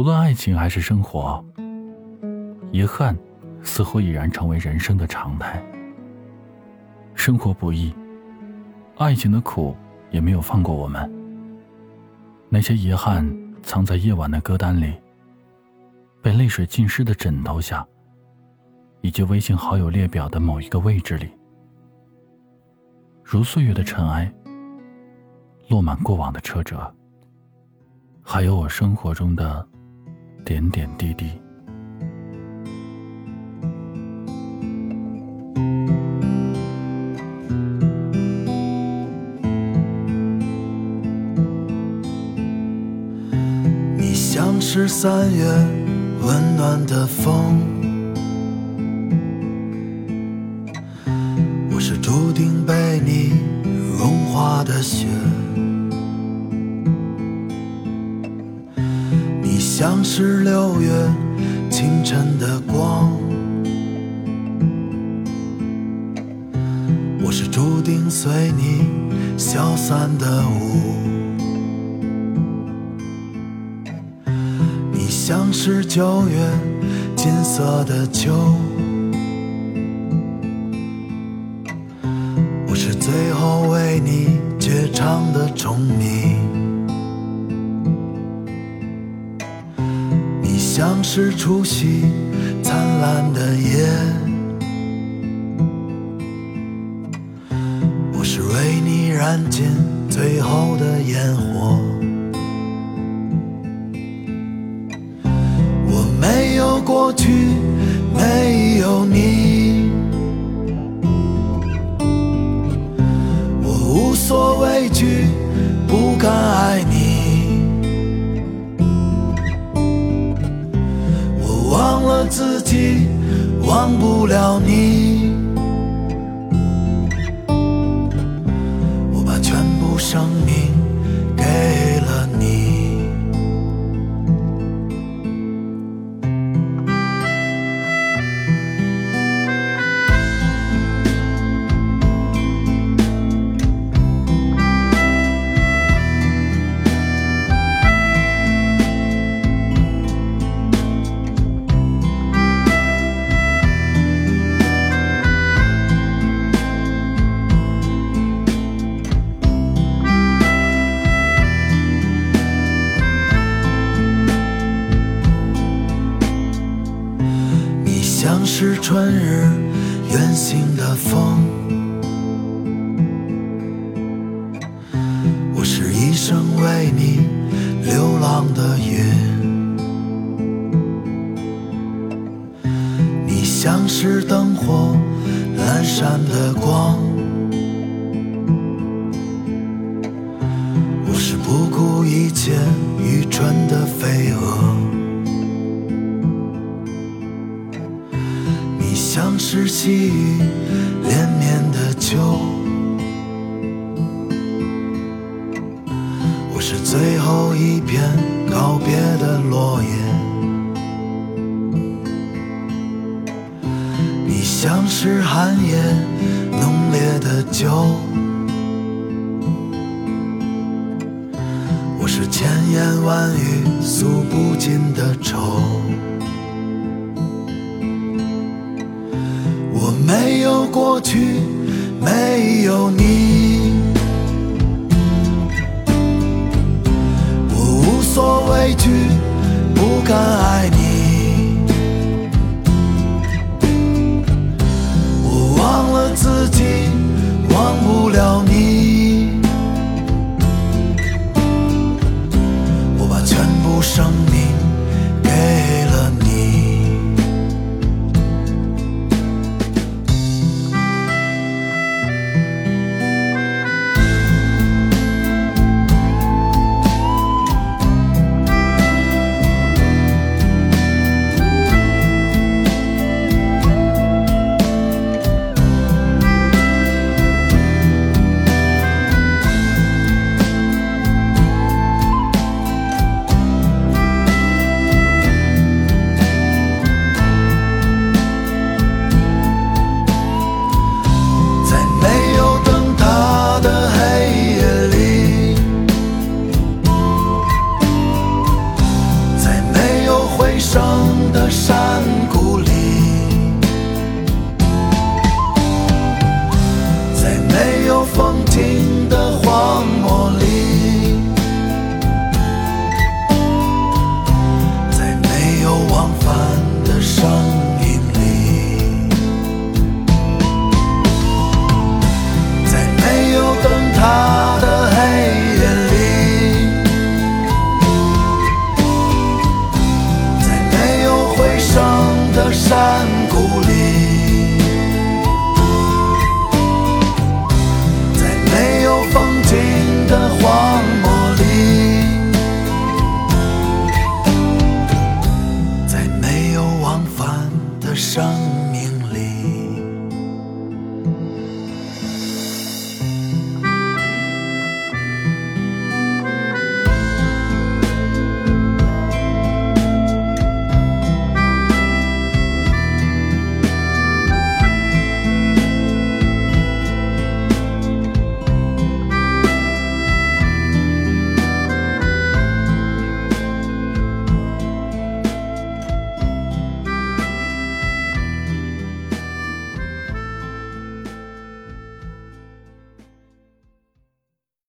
无论爱情还是生活，遗憾似乎已然成为人生的常态。生活不易，爱情的苦也没有放过我们。那些遗憾藏在夜晚的歌单里，被泪水浸湿的枕头下，以及微信好友列表的某一个位置里，如岁月的尘埃，落满过往的车辙，还有我生活中的。点点滴滴。你像是三月温暖的风，我是注定被你融化的雪。像是六月清晨的光，我是注定随你消散的雾。你像是九月金色的秋，我是最后为你绝唱的虫鸣。像是除夕灿烂的夜，我是为你燃尽最后的烟火。我没有过去，没有你，我无所畏惧，不敢自己忘不了你，我把全部生命像是春日远行的风，我是一生为你流浪的云。你像是灯火阑珊的光，我是不顾一切愚蠢的飞蛾。像是细雨连绵的秋，我是最后一片告别的落叶。你像是寒夜浓烈的酒，我是千言万语诉不尽的愁。没有过去没有你。我无所畏惧不敢爱你。我忘了自己忘不了你。我把全部生命